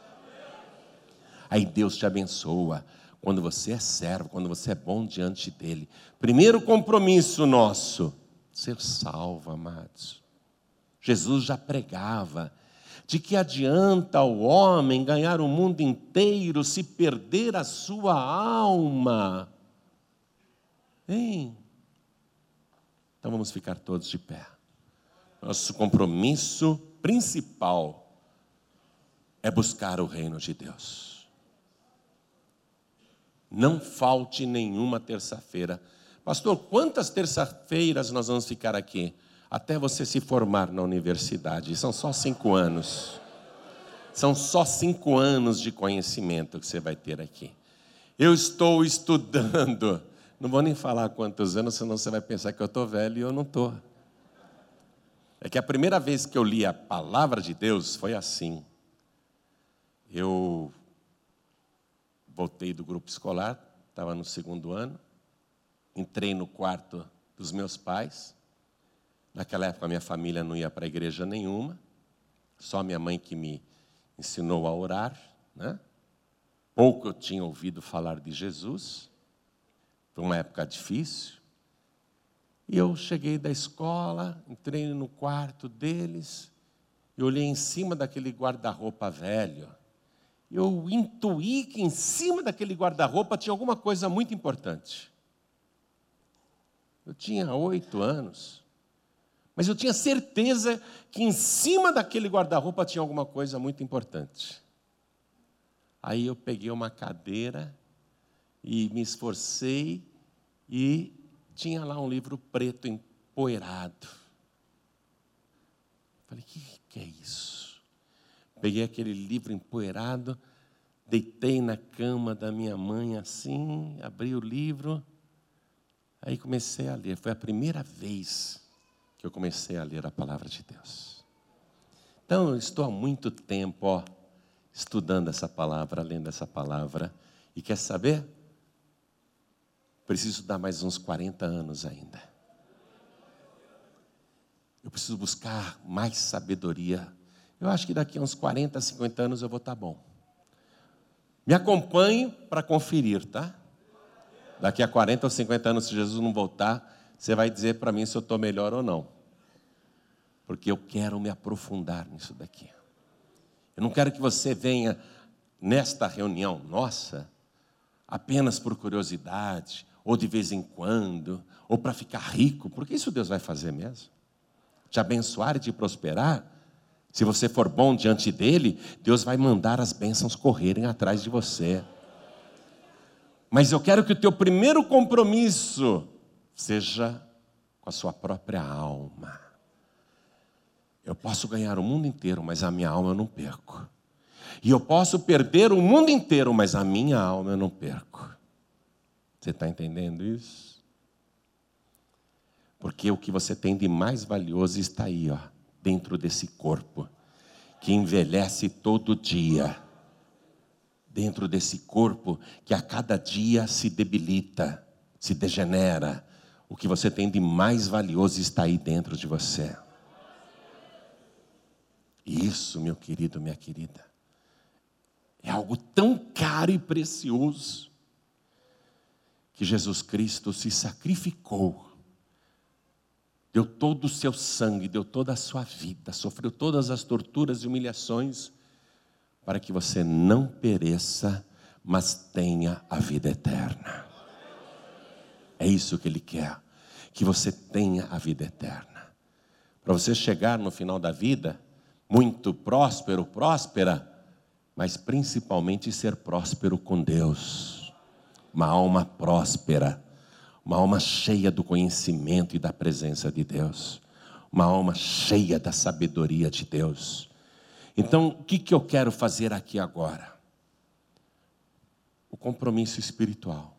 Aí Deus te abençoa quando você é servo, quando você é bom diante dele. Primeiro compromisso nosso, ser salvo, amados. Jesus já pregava de que adianta o homem ganhar o mundo inteiro se perder a sua alma. Vem. Então vamos ficar todos de pé. Nosso compromisso principal é buscar o reino de Deus. Não falte nenhuma terça-feira. Pastor, quantas terça-feiras nós vamos ficar aqui? Até você se formar na universidade. São só cinco anos. São só cinco anos de conhecimento que você vai ter aqui. Eu estou estudando. Não vou nem falar quantos anos, senão você vai pensar que eu estou velho e eu não estou. É que a primeira vez que eu li a palavra de Deus foi assim. Eu voltei do grupo escolar, estava no segundo ano, entrei no quarto dos meus pais. Naquela época, minha família não ia para a igreja nenhuma, só minha mãe que me ensinou a orar. Né? Pouco eu tinha ouvido falar de Jesus, uma época difícil. E eu cheguei da escola, entrei no quarto deles, e olhei em cima daquele guarda-roupa velho eu intuí que em cima daquele guarda-roupa tinha alguma coisa muito importante. Eu tinha oito anos, mas eu tinha certeza que em cima daquele guarda-roupa tinha alguma coisa muito importante. Aí eu peguei uma cadeira e me esforcei e tinha lá um livro preto empoeirado. Falei, o que, que é isso? Peguei aquele livro empoeirado, deitei na cama da minha mãe assim, abri o livro, aí comecei a ler. Foi a primeira vez que eu comecei a ler a palavra de Deus. Então, eu estou há muito tempo, ó, estudando essa palavra, lendo essa palavra. E quer saber? Preciso dar mais uns 40 anos ainda. Eu preciso buscar mais sabedoria eu acho que daqui a uns 40, 50 anos eu vou estar tá bom. Me acompanhe para conferir, tá? Daqui a 40 ou 50 anos, se Jesus não voltar, você vai dizer para mim se eu estou melhor ou não. Porque eu quero me aprofundar nisso daqui. Eu não quero que você venha nesta reunião nossa apenas por curiosidade, ou de vez em quando, ou para ficar rico, porque isso Deus vai fazer mesmo. Te abençoar e te prosperar se você for bom diante dele, Deus vai mandar as bênçãos correrem atrás de você. Mas eu quero que o teu primeiro compromisso seja com a sua própria alma. Eu posso ganhar o mundo inteiro, mas a minha alma eu não perco. E eu posso perder o mundo inteiro, mas a minha alma eu não perco. Você está entendendo isso? Porque o que você tem de mais valioso está aí, ó dentro desse corpo, que envelhece todo dia, dentro desse corpo que a cada dia se debilita, se degenera. O que você tem de mais valioso está aí dentro de você. Isso, meu querido, minha querida, é algo tão caro e precioso que Jesus Cristo se sacrificou deu todo o seu sangue, deu toda a sua vida, sofreu todas as torturas e humilhações, para que você não pereça, mas tenha a vida eterna. É isso que Ele quer, que você tenha a vida eterna. Para você chegar no final da vida, muito próspero, próspera, mas principalmente ser próspero com Deus, uma alma próspera uma alma cheia do conhecimento e da presença de Deus, uma alma cheia da sabedoria de Deus. Então, o que, que eu quero fazer aqui agora? O compromisso espiritual.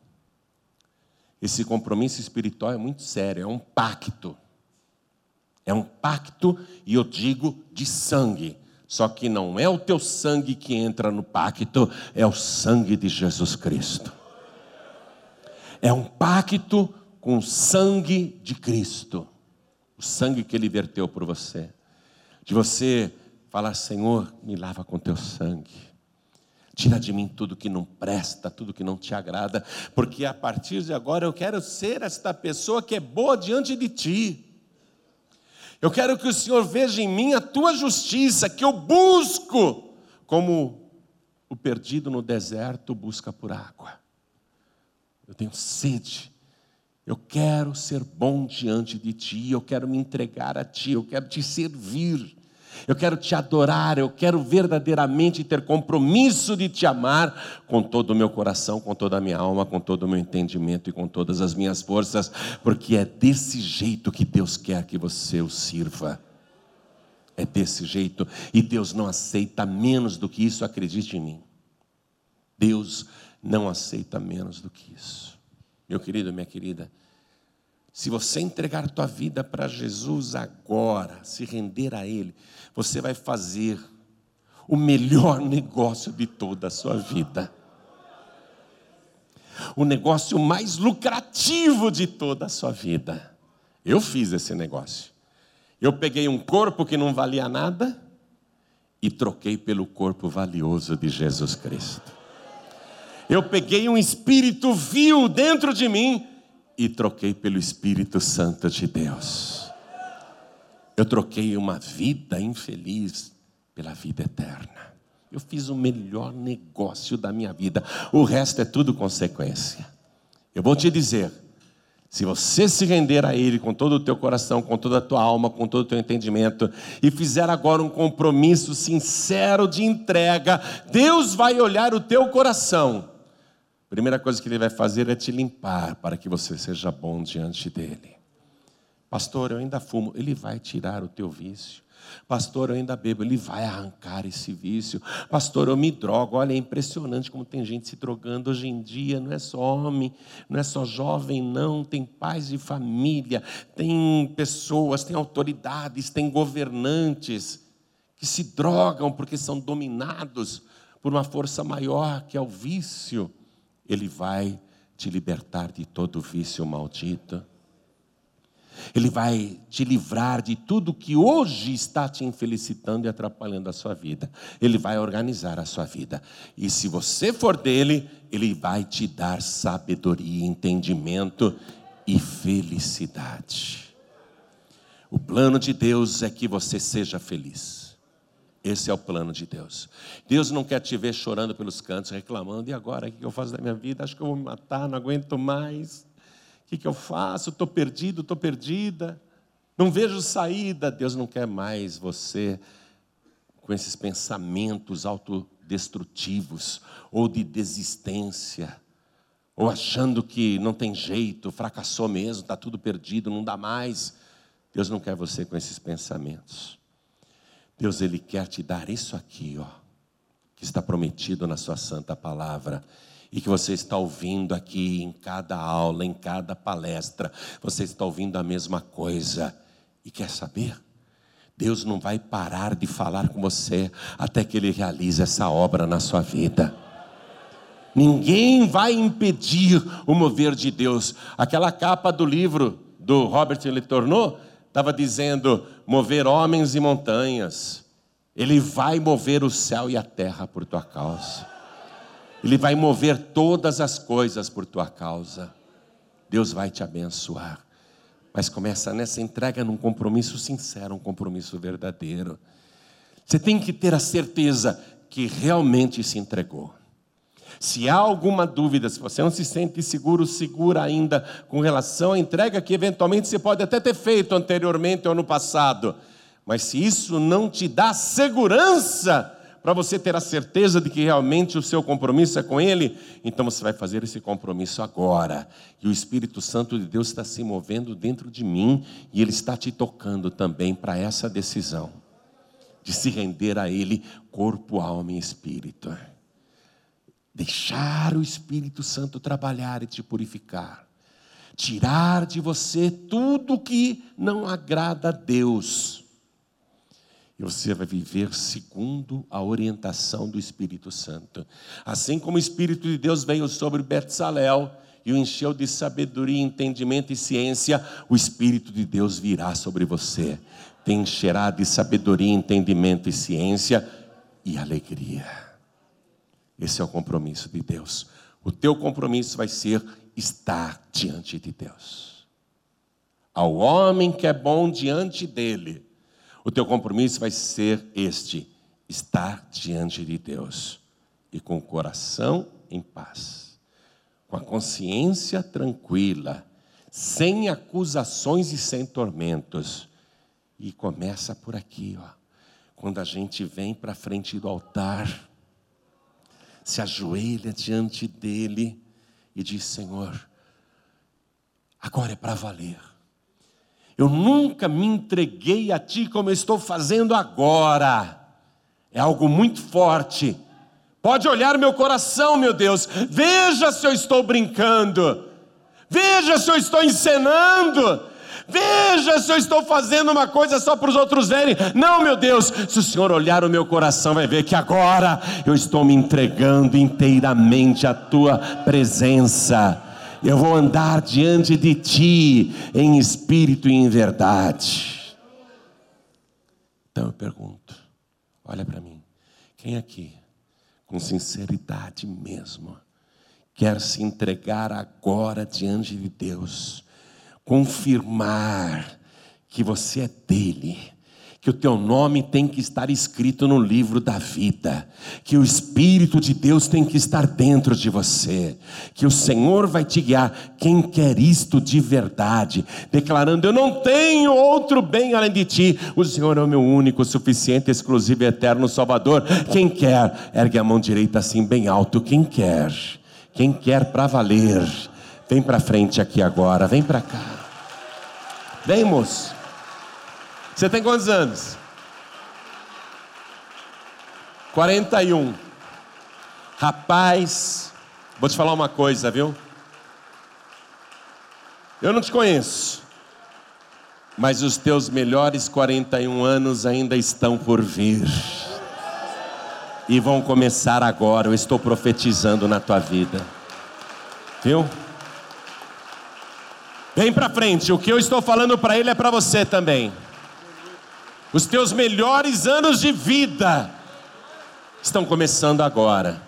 Esse compromisso espiritual é muito sério, é um pacto. É um pacto, e eu digo de sangue. Só que não é o teu sangue que entra no pacto, é o sangue de Jesus Cristo é um pacto com o sangue de Cristo, o sangue que Ele verteu por você. De você falar, Senhor, me lava com teu sangue. Tira de mim tudo que não presta, tudo que não te agrada, porque a partir de agora eu quero ser esta pessoa que é boa diante de ti. Eu quero que o Senhor veja em mim a tua justiça, que eu busco, como o perdido no deserto busca por água. Eu tenho sede. Eu quero ser bom diante de ti, eu quero me entregar a ti, eu quero te servir. Eu quero te adorar, eu quero verdadeiramente ter compromisso de te amar com todo o meu coração, com toda a minha alma, com todo o meu entendimento e com todas as minhas forças, porque é desse jeito que Deus quer que você o sirva. É desse jeito, e Deus não aceita menos do que isso, acredite em mim. Deus não aceita menos do que isso. Meu querido, minha querida, se você entregar tua vida para Jesus agora, se render a Ele, você vai fazer o melhor [laughs] negócio de toda a sua vida. O negócio mais lucrativo de toda a sua vida. Eu fiz esse negócio. Eu peguei um corpo que não valia nada e troquei pelo corpo valioso de Jesus Cristo. Eu peguei um espírito vil dentro de mim e troquei pelo Espírito Santo de Deus. Eu troquei uma vida infeliz pela vida eterna. Eu fiz o melhor negócio da minha vida. O resto é tudo consequência. Eu vou te dizer, se você se render a Ele com todo o teu coração, com toda a tua alma, com todo o teu entendimento, e fizer agora um compromisso sincero de entrega, Deus vai olhar o teu coração primeira coisa que ele vai fazer é te limpar para que você seja bom diante dele. Pastor, eu ainda fumo, ele vai tirar o teu vício. Pastor, eu ainda bebo, ele vai arrancar esse vício. Pastor, eu me drogo. Olha, é impressionante como tem gente se drogando hoje em dia. Não é só homem, não é só jovem, não. Tem pais de família, tem pessoas, tem autoridades, tem governantes que se drogam porque são dominados por uma força maior que é o vício. Ele vai te libertar de todo vício maldito. Ele vai te livrar de tudo que hoje está te infelicitando e atrapalhando a sua vida. Ele vai organizar a sua vida. E se você for dele, ele vai te dar sabedoria, entendimento e felicidade. O plano de Deus é que você seja feliz. Esse é o plano de Deus. Deus não quer te ver chorando pelos cantos, reclamando, e agora? O que eu faço da minha vida? Acho que eu vou me matar, não aguento mais. O que eu faço? Estou perdido, estou perdida. Não vejo saída. Deus não quer mais você com esses pensamentos autodestrutivos ou de desistência, ou achando que não tem jeito, fracassou mesmo, está tudo perdido, não dá mais. Deus não quer você com esses pensamentos. Deus ele quer te dar isso aqui, ó, que está prometido na sua santa palavra e que você está ouvindo aqui em cada aula, em cada palestra, você está ouvindo a mesma coisa e quer saber? Deus não vai parar de falar com você até que ele realize essa obra na sua vida. Ninguém vai impedir o mover de Deus. Aquela capa do livro do Robert Le Tourneau estava dizendo: mover homens e montanhas. Ele vai mover o céu e a terra por tua causa. Ele vai mover todas as coisas por tua causa. Deus vai te abençoar. Mas começa nessa entrega num compromisso sincero, um compromisso verdadeiro. Você tem que ter a certeza que realmente se entregou. Se há alguma dúvida, se você não se sente seguro, segura ainda com relação à entrega que eventualmente você pode até ter feito anteriormente ou no passado, mas se isso não te dá segurança para você ter a certeza de que realmente o seu compromisso é com Ele, então você vai fazer esse compromisso agora. E o Espírito Santo de Deus está se movendo dentro de mim e Ele está te tocando também para essa decisão de se render a Ele, corpo, alma e espírito. Deixar o Espírito Santo trabalhar e te purificar. Tirar de você tudo que não agrada a Deus. E você vai viver segundo a orientação do Espírito Santo. Assim como o Espírito de Deus veio sobre Betsalel e o encheu de sabedoria, entendimento e ciência, o Espírito de Deus virá sobre você. Te encherá de sabedoria, entendimento e ciência e alegria. Esse é o compromisso de Deus. O teu compromisso vai ser estar diante de Deus. Ao homem que é bom diante dele, o teu compromisso vai ser este: estar diante de Deus e com o coração em paz, com a consciência tranquila, sem acusações e sem tormentos. E começa por aqui, ó. Quando a gente vem para frente do altar, se ajoelha diante dele e diz: Senhor, agora é para valer. Eu nunca me entreguei a ti como eu estou fazendo agora. É algo muito forte. Pode olhar meu coração, meu Deus. Veja se eu estou brincando. Veja se eu estou encenando. Veja se eu estou fazendo uma coisa só para os outros verem. Não, meu Deus, se o Senhor olhar o meu coração, vai ver que agora eu estou me entregando inteiramente à tua presença. Eu vou andar diante de ti em espírito e em verdade. Então eu pergunto: olha para mim, quem aqui, com sinceridade mesmo, quer se entregar agora diante de Deus? Confirmar que você é dele, que o teu nome tem que estar escrito no livro da vida, que o Espírito de Deus tem que estar dentro de você, que o Senhor vai te guiar. Quem quer isto de verdade, declarando: Eu não tenho outro bem além de ti, o Senhor é o meu único, suficiente, exclusivo e eterno Salvador. Quem quer, ergue a mão direita assim, bem alto. Quem quer, quem quer para valer, vem para frente aqui agora, vem para cá. Vem, moço. Você tem quantos anos? 41. Rapaz, vou te falar uma coisa, viu? Eu não te conheço, mas os teus melhores 41 anos ainda estão por vir. E vão começar agora. Eu estou profetizando na tua vida. Viu? Vem para frente, o que eu estou falando para ele é para você também. Os teus melhores anos de vida estão começando agora.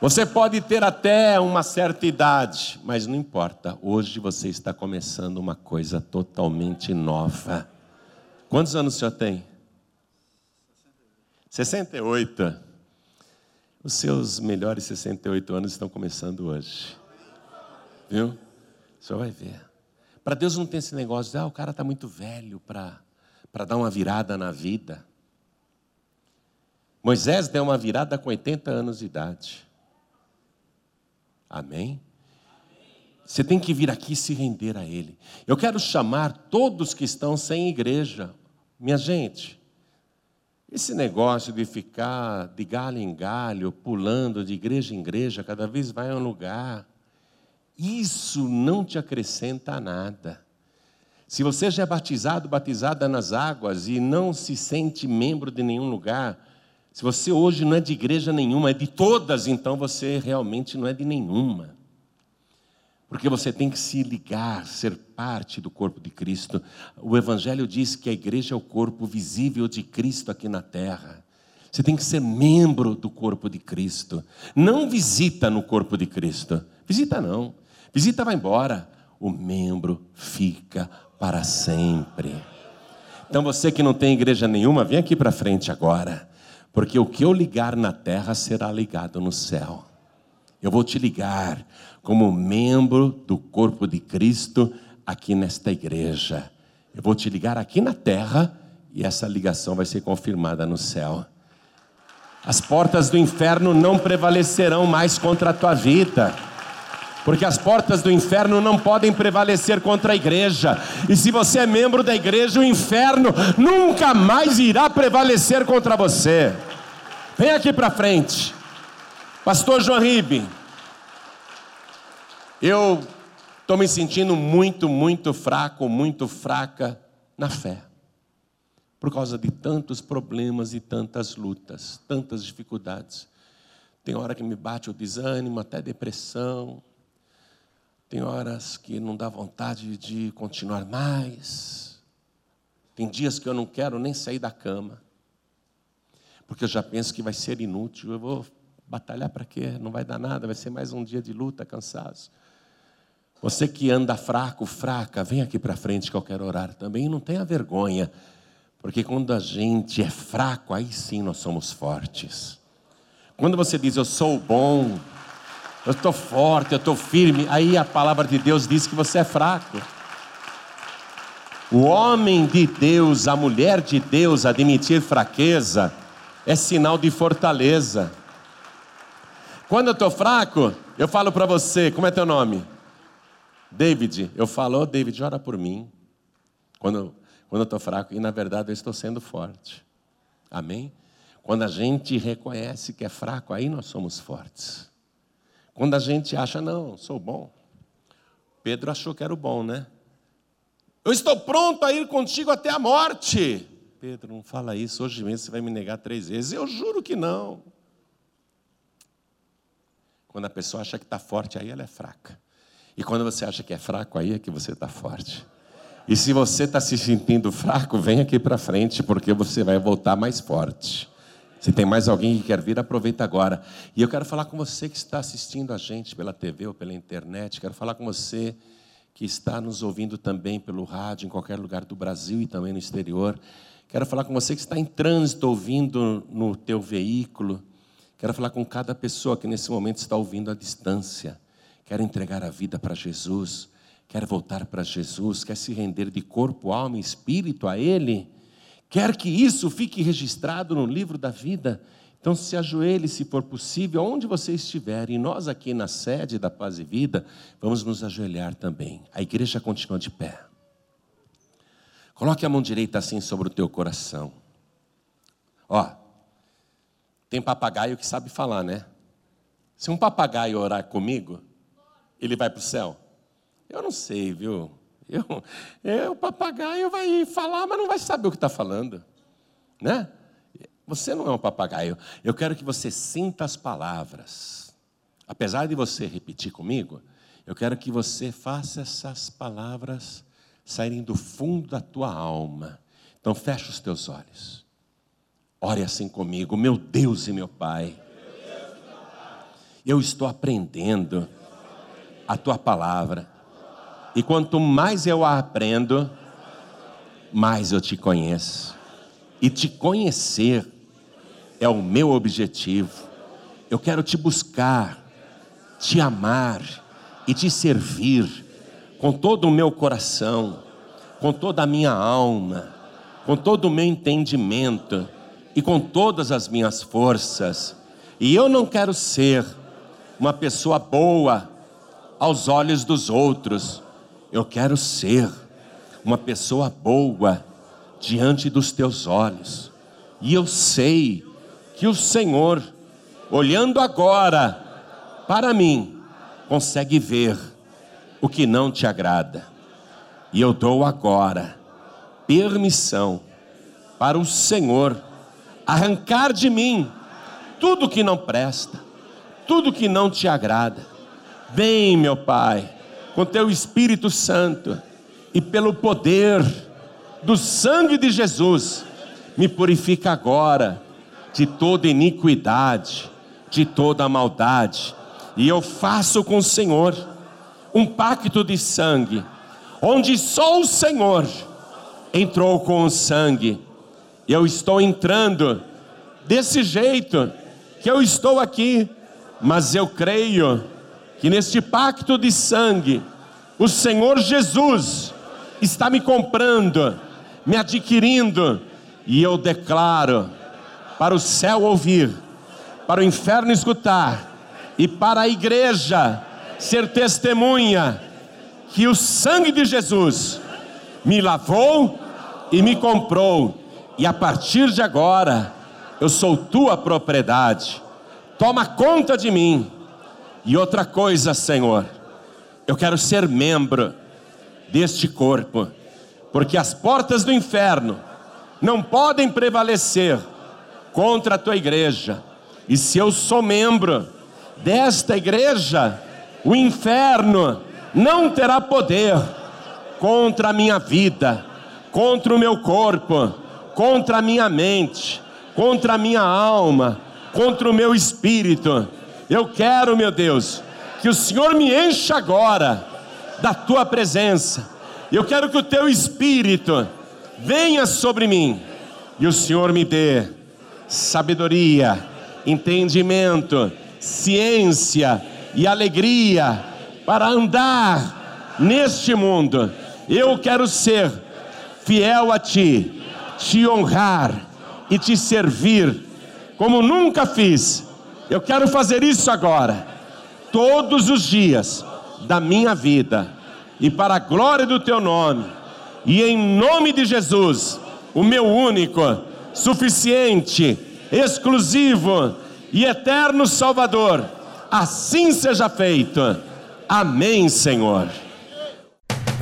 Você pode ter até uma certa idade, mas não importa. Hoje você está começando uma coisa totalmente nova. Quantos anos o senhor tem? 68. Os seus melhores 68 anos estão começando hoje. Viu? Senhor vai ver. Para Deus não tem esse negócio de, ah, o cara está muito velho para dar uma virada na vida. Moisés deu uma virada com 80 anos de idade. Amém? Você tem que vir aqui e se render a Ele. Eu quero chamar todos que estão sem igreja. Minha gente, esse negócio de ficar de galho em galho, pulando de igreja em igreja, cada vez vai a um lugar, isso não te acrescenta nada. Se você já é batizado, batizada nas águas e não se sente membro de nenhum lugar, se você hoje não é de igreja nenhuma, é de todas, então você realmente não é de nenhuma. Porque você tem que se ligar, ser parte do corpo de Cristo. O Evangelho diz que a igreja é o corpo visível de Cristo aqui na terra. Você tem que ser membro do corpo de Cristo. Não visita no corpo de Cristo. Visita não. Visita vai embora. O membro fica para sempre. Então você que não tem igreja nenhuma, vem aqui para frente agora. Porque o que eu ligar na terra será ligado no céu. Eu vou te ligar como membro do corpo de Cristo aqui nesta igreja. Eu vou te ligar aqui na terra e essa ligação vai ser confirmada no céu. As portas do inferno não prevalecerão mais contra a tua vida. Porque as portas do inferno não podem prevalecer contra a igreja. E se você é membro da igreja, o inferno nunca mais irá prevalecer contra você. Vem aqui para frente. Pastor João Ribe. Eu estou me sentindo muito, muito fraco, muito fraca na fé. Por causa de tantos problemas e tantas lutas, tantas dificuldades. Tem hora que me bate o desânimo, até depressão. Tem horas que não dá vontade de continuar mais. Tem dias que eu não quero nem sair da cama. Porque eu já penso que vai ser inútil. Eu vou batalhar para quê? Não vai dar nada, vai ser mais um dia de luta, cansaço. Você que anda fraco, fraca, vem aqui para frente que eu quero orar também. E não tenha vergonha, porque quando a gente é fraco, aí sim nós somos fortes. Quando você diz eu sou bom, Eu estou forte, eu estou firme. Aí a palavra de Deus diz que você é fraco. O homem de Deus, a mulher de Deus, admitir fraqueza é sinal de fortaleza. Quando eu estou fraco, eu falo para você, como é teu nome? David. Eu falo, oh, David, ora por mim. Quando, quando eu estou fraco, e na verdade eu estou sendo forte. Amém? Quando a gente reconhece que é fraco, aí nós somos fortes. Quando a gente acha, não, sou bom. Pedro achou que era o bom, né? Eu estou pronto a ir contigo até a morte. Pedro, não fala isso, hoje mesmo você vai me negar três vezes. Eu juro que não. Quando a pessoa acha que está forte, aí ela é fraca. E quando você acha que é fraco, aí é que você está forte. E se você está se sentindo fraco, vem aqui para frente, porque você vai voltar mais forte. Se tem mais alguém que quer vir, aproveita agora. E eu quero falar com você que está assistindo a gente pela TV ou pela internet. Quero falar com você que está nos ouvindo também pelo rádio, em qualquer lugar do Brasil e também no exterior. Quero falar com você que está em trânsito, ouvindo no teu veículo. Quero falar com cada pessoa que nesse momento está ouvindo à distância. Quer entregar a vida para Jesus, quer voltar para Jesus, quer se render de corpo, alma e espírito a Ele. Quer que isso fique registrado no livro da vida. Então se ajoelhe, se for possível, onde você estiver. E nós aqui na sede da Paz e Vida, vamos nos ajoelhar também. A igreja continua de pé. Coloque a mão direita assim sobre o teu coração. Ó, tem papagaio que sabe falar, né? Se um papagaio orar comigo, ele vai para o céu? Eu não sei, viu? Eu, eu, o papagaio vai falar, mas não vai saber o que está falando, né? Você não é um papagaio. Eu quero que você sinta as palavras. Apesar de você repetir comigo, eu quero que você faça essas palavras saírem do fundo da tua alma. Então fecha os teus olhos. Ore assim comigo, meu Deus e meu Pai. Eu estou aprendendo a tua palavra. E quanto mais eu a aprendo, mais eu te conheço. E te conhecer é o meu objetivo. Eu quero te buscar, te amar e te servir com todo o meu coração, com toda a minha alma, com todo o meu entendimento e com todas as minhas forças. E eu não quero ser uma pessoa boa aos olhos dos outros. Eu quero ser uma pessoa boa diante dos teus olhos. E eu sei que o Senhor, olhando agora para mim, consegue ver o que não te agrada. E eu dou agora permissão para o Senhor arrancar de mim tudo que não presta, tudo que não te agrada. Vem, meu Pai, com teu Espírito Santo e pelo poder do sangue de Jesus, me purifica agora de toda iniquidade, de toda maldade. E eu faço com o Senhor um pacto de sangue, onde só o Senhor entrou com o sangue eu estou entrando desse jeito que eu estou aqui, mas eu creio que neste pacto de sangue, o Senhor Jesus está me comprando, me adquirindo, e eu declaro para o céu ouvir, para o inferno escutar, e para a igreja ser testemunha que o sangue de Jesus me lavou e me comprou e a partir de agora eu sou tua propriedade. Toma conta de mim. E outra coisa, Senhor, eu quero ser membro deste corpo, porque as portas do inferno não podem prevalecer contra a tua igreja. E se eu sou membro desta igreja, o inferno não terá poder contra a minha vida, contra o meu corpo, contra a minha mente, contra a minha alma, contra o meu espírito. Eu quero, meu Deus, que o Senhor me encha agora da tua presença. Eu quero que o teu espírito venha sobre mim e o Senhor me dê sabedoria, entendimento, ciência e alegria para andar neste mundo. Eu quero ser fiel a Ti, te honrar e te servir como nunca fiz. Eu quero fazer isso agora, todos os dias da minha vida, e para a glória do Teu nome, e em nome de Jesus, o meu único, suficiente, exclusivo e eterno Salvador, assim seja feito. Amém, Senhor.